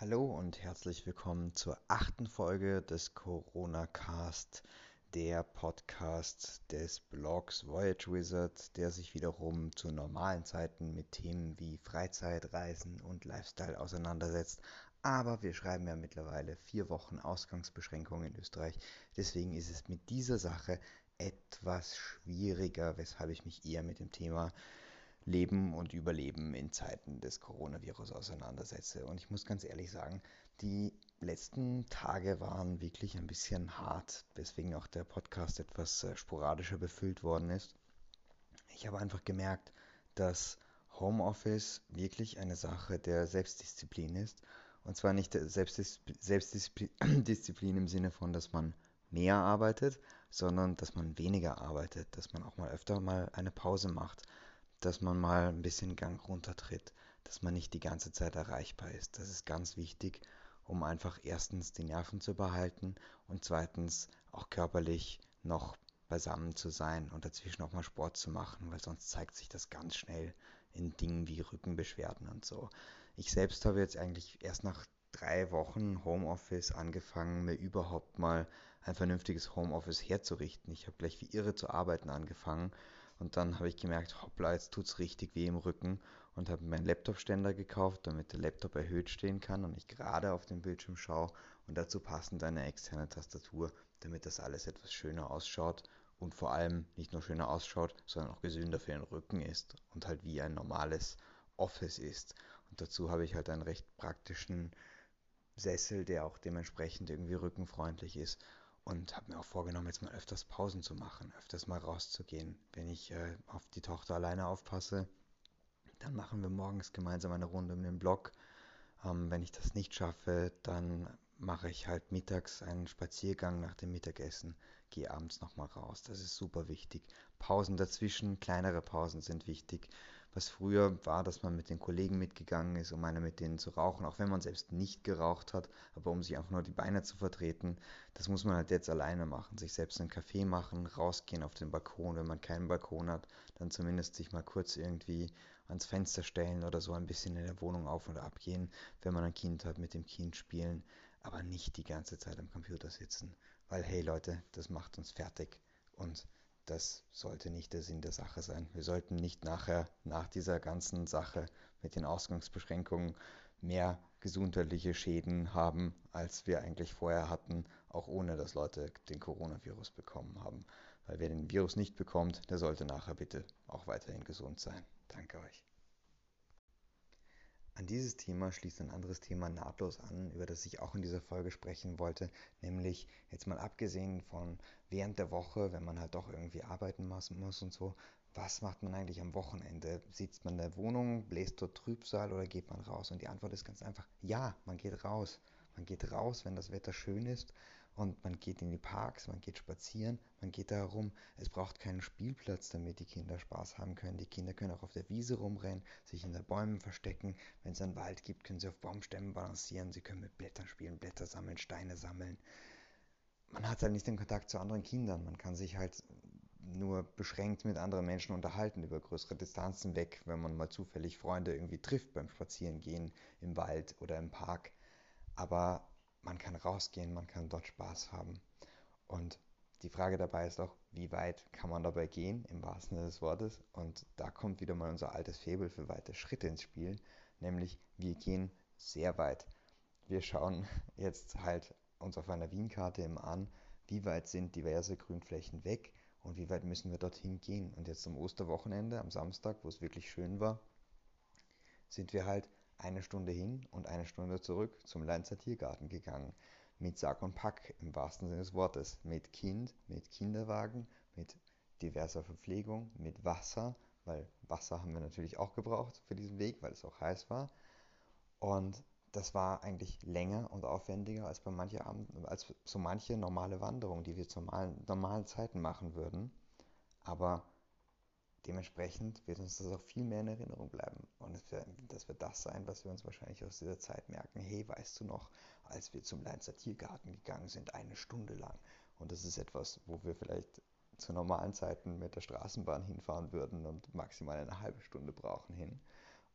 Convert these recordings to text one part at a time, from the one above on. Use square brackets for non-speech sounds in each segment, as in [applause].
Hallo und herzlich willkommen zur achten Folge des Corona Cast, der Podcast des Blogs Voyage Wizard, der sich wiederum zu normalen Zeiten mit Themen wie Freizeit, Reisen und Lifestyle auseinandersetzt. Aber wir schreiben ja mittlerweile vier Wochen Ausgangsbeschränkungen in Österreich. Deswegen ist es mit dieser Sache etwas schwieriger, weshalb ich mich eher mit dem Thema Leben und Überleben in Zeiten des Coronavirus auseinandersetze. Und ich muss ganz ehrlich sagen, die letzten Tage waren wirklich ein bisschen hart, weswegen auch der Podcast etwas äh, sporadischer befüllt worden ist. Ich habe einfach gemerkt, dass Homeoffice wirklich eine Sache der Selbstdisziplin ist. Und zwar nicht Selbstdisziplin [clears throat] im Sinne von, dass man mehr arbeitet, sondern dass man weniger arbeitet, dass man auch mal öfter mal eine Pause macht dass man mal ein bisschen Gang runtertritt, dass man nicht die ganze Zeit erreichbar ist. Das ist ganz wichtig, um einfach erstens die Nerven zu behalten und zweitens auch körperlich noch beisammen zu sein und dazwischen auch mal Sport zu machen, weil sonst zeigt sich das ganz schnell in Dingen wie Rückenbeschwerden und so. Ich selbst habe jetzt eigentlich erst nach drei Wochen Homeoffice angefangen, mir überhaupt mal ein vernünftiges Homeoffice herzurichten. Ich habe gleich wie irre zu arbeiten angefangen und dann habe ich gemerkt, hoppla, jetzt tut es richtig weh im Rücken und habe meinen Laptop-Ständer gekauft, damit der Laptop erhöht stehen kann und ich gerade auf den Bildschirm schaue und dazu passend eine externe Tastatur, damit das alles etwas schöner ausschaut und vor allem nicht nur schöner ausschaut, sondern auch gesünder für den Rücken ist und halt wie ein normales Office ist. Und dazu habe ich halt einen recht praktischen Sessel, der auch dementsprechend irgendwie rückenfreundlich ist und habe mir auch vorgenommen, jetzt mal öfters Pausen zu machen, öfters mal rauszugehen. Wenn ich äh, auf die Tochter alleine aufpasse, dann machen wir morgens gemeinsam eine Runde um den Block. Ähm, wenn ich das nicht schaffe, dann mache ich halt mittags einen Spaziergang nach dem Mittagessen, gehe abends nochmal raus. Das ist super wichtig. Pausen dazwischen, kleinere Pausen sind wichtig was früher war, dass man mit den Kollegen mitgegangen ist, um eine mit denen zu rauchen, auch wenn man selbst nicht geraucht hat, aber um sich einfach nur die Beine zu vertreten, das muss man halt jetzt alleine machen, sich selbst einen Kaffee machen, rausgehen auf den Balkon, wenn man keinen Balkon hat, dann zumindest sich mal kurz irgendwie ans Fenster stellen oder so ein bisschen in der Wohnung auf und ab gehen, wenn man ein Kind hat, mit dem Kind spielen, aber nicht die ganze Zeit am Computer sitzen, weil hey Leute, das macht uns fertig und das sollte nicht der Sinn der Sache sein. Wir sollten nicht nachher, nach dieser ganzen Sache mit den Ausgangsbeschränkungen, mehr gesundheitliche Schäden haben, als wir eigentlich vorher hatten, auch ohne dass Leute den Coronavirus bekommen haben. Weil wer den Virus nicht bekommt, der sollte nachher bitte auch weiterhin gesund sein. Danke euch. An dieses Thema schließt ein anderes Thema nahtlos an, über das ich auch in dieser Folge sprechen wollte, nämlich jetzt mal abgesehen von während der Woche, wenn man halt doch irgendwie arbeiten muss, und so, was macht man eigentlich am Wochenende? Sitzt man in der Wohnung, bläst dort Trübsal oder geht man raus? Und die Antwort ist ganz einfach, ja, man geht raus. Man geht raus, wenn das Wetter schön ist und man geht in die Parks, man geht spazieren, man geht da herum. Es braucht keinen Spielplatz, damit die Kinder Spaß haben können. Die Kinder können auch auf der Wiese rumrennen, sich in den Bäumen verstecken. Wenn es einen Wald gibt, können sie auf Baumstämmen balancieren. Sie können mit Blättern spielen, Blätter sammeln, Steine sammeln. Man hat halt nicht den Kontakt zu anderen Kindern. Man kann sich halt nur beschränkt mit anderen Menschen unterhalten über größere Distanzen weg, wenn man mal zufällig Freunde irgendwie trifft beim Spazierengehen im Wald oder im Park. Aber man kann rausgehen, man kann dort Spaß haben. Und die Frage dabei ist auch, wie weit kann man dabei gehen, im wahrsten Sinne des Wortes. Und da kommt wieder mal unser altes Faible für weite Schritte ins Spiel, nämlich wir gehen sehr weit. Wir schauen [laughs] jetzt halt uns auf einer Wienkarte immer an, wie weit sind diverse Grünflächen weg und wie weit müssen wir dorthin gehen. Und jetzt am Osterwochenende, am Samstag, wo es wirklich schön war, sind wir halt eine Stunde hin und eine Stunde zurück zum Leinzer Tiergarten gegangen. Mit Sack und Pack im wahrsten Sinne des Wortes. Mit Kind, mit Kinderwagen, mit diverser Verpflegung, mit Wasser, weil Wasser haben wir natürlich auch gebraucht für diesen Weg, weil es auch heiß war. Und das war eigentlich länger und aufwendiger als bei manche Abend, als so manche normale Wanderung, die wir zu normalen, normalen Zeiten machen würden. Aber Dementsprechend wird uns das auch viel mehr in Erinnerung bleiben. Und das wird das sein, was wir uns wahrscheinlich aus dieser Zeit merken. Hey, weißt du noch, als wir zum Leinzer Tiergarten gegangen sind, eine Stunde lang. Und das ist etwas, wo wir vielleicht zu normalen Zeiten mit der Straßenbahn hinfahren würden und maximal eine halbe Stunde brauchen hin.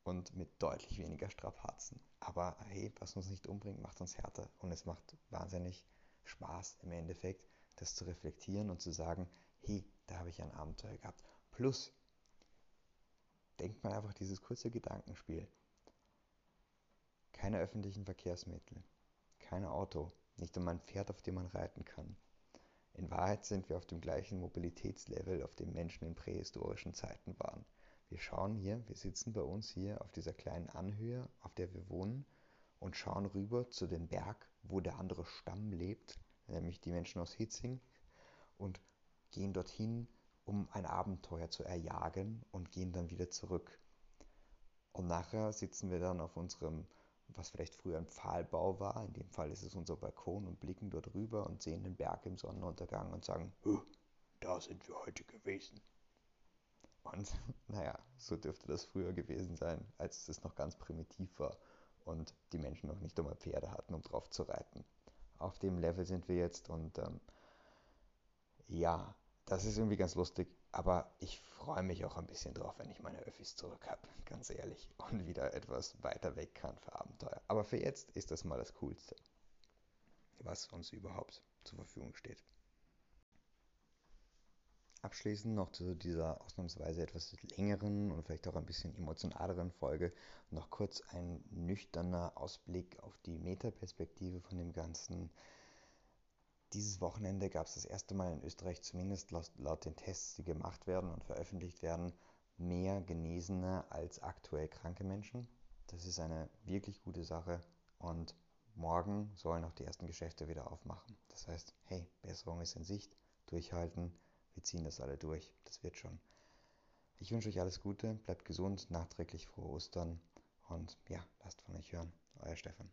und mit deutlich weniger Strapazen. Aber hey, was uns nicht umbringt, macht uns härter und es macht wahnsinnig Spaß im Endeffekt, das zu reflektieren und zu sagen, hey, da habe ich ein Abenteuer gehabt. Plus, denkt man einfach dieses kurze Gedankenspiel. Keine öffentlichen Verkehrsmittel, kein Auto, nicht einmal ein Pferd, auf dem man reiten kann. In Wahrheit sind wir auf dem gleichen Mobilitätslevel, auf dem Menschen in prähistorischen Zeiten waren. Wir schauen hier, wir sitzen bei uns hier auf dieser kleinen Anhöhe, auf der wir wohnen und schauen rüber zu dem Berg, wo der andere Stamm lebt, nämlich die Menschen aus Hitzing, und gehen dorthin, um ein Abenteuer zu erjagen und gehen dann wieder zurück. Und nachher sitzen wir dann auf unserem was vielleicht früher ein Pfahlbau war. In dem Fall ist es unser Balkon und blicken dort rüber und sehen den Berg im Sonnenuntergang und sagen, da sind wir heute gewesen. Und [laughs] naja, so dürfte das früher gewesen sein, als es noch ganz primitiv war und die Menschen noch nicht einmal Pferde hatten, um drauf zu reiten. Auf dem Level sind wir jetzt und ähm, ja, das ist irgendwie ganz lustig, aber ich freue mich auch ein bisschen drauf, wenn ich meine Öffis zurück habe, ganz ehrlich, und wieder etwas weiter weg kann für Abenteuer. Aber für jetzt ist das mal das Coolste, was uns überhaupt zur Verfügung steht. Abschließend noch zu dieser ausnahmsweise etwas längeren und vielleicht auch ein bisschen emotionaleren Folge noch kurz ein nüchterner Ausblick auf die Metaperspektive von dem Ganzen. Dieses Wochenende gab es das erste Mal in Österreich, zumindest laut, den Tests, die gemacht werden und veröffentlicht werden, mehr Genesene als aktuell kranke Menschen. Das ist eine wirklich gute Sache und morgen sollen auch die ersten Geschäfte wieder aufmachen. Das heißt, hey, Besserung ist in Sicht, durchhalten, wir ziehen das alle durch, das wird schon. Ich wünsche euch alles Gute, bleibt gesund, nachträglich frohe Ostern und ja, lasst von euch hören. Euer Stefan.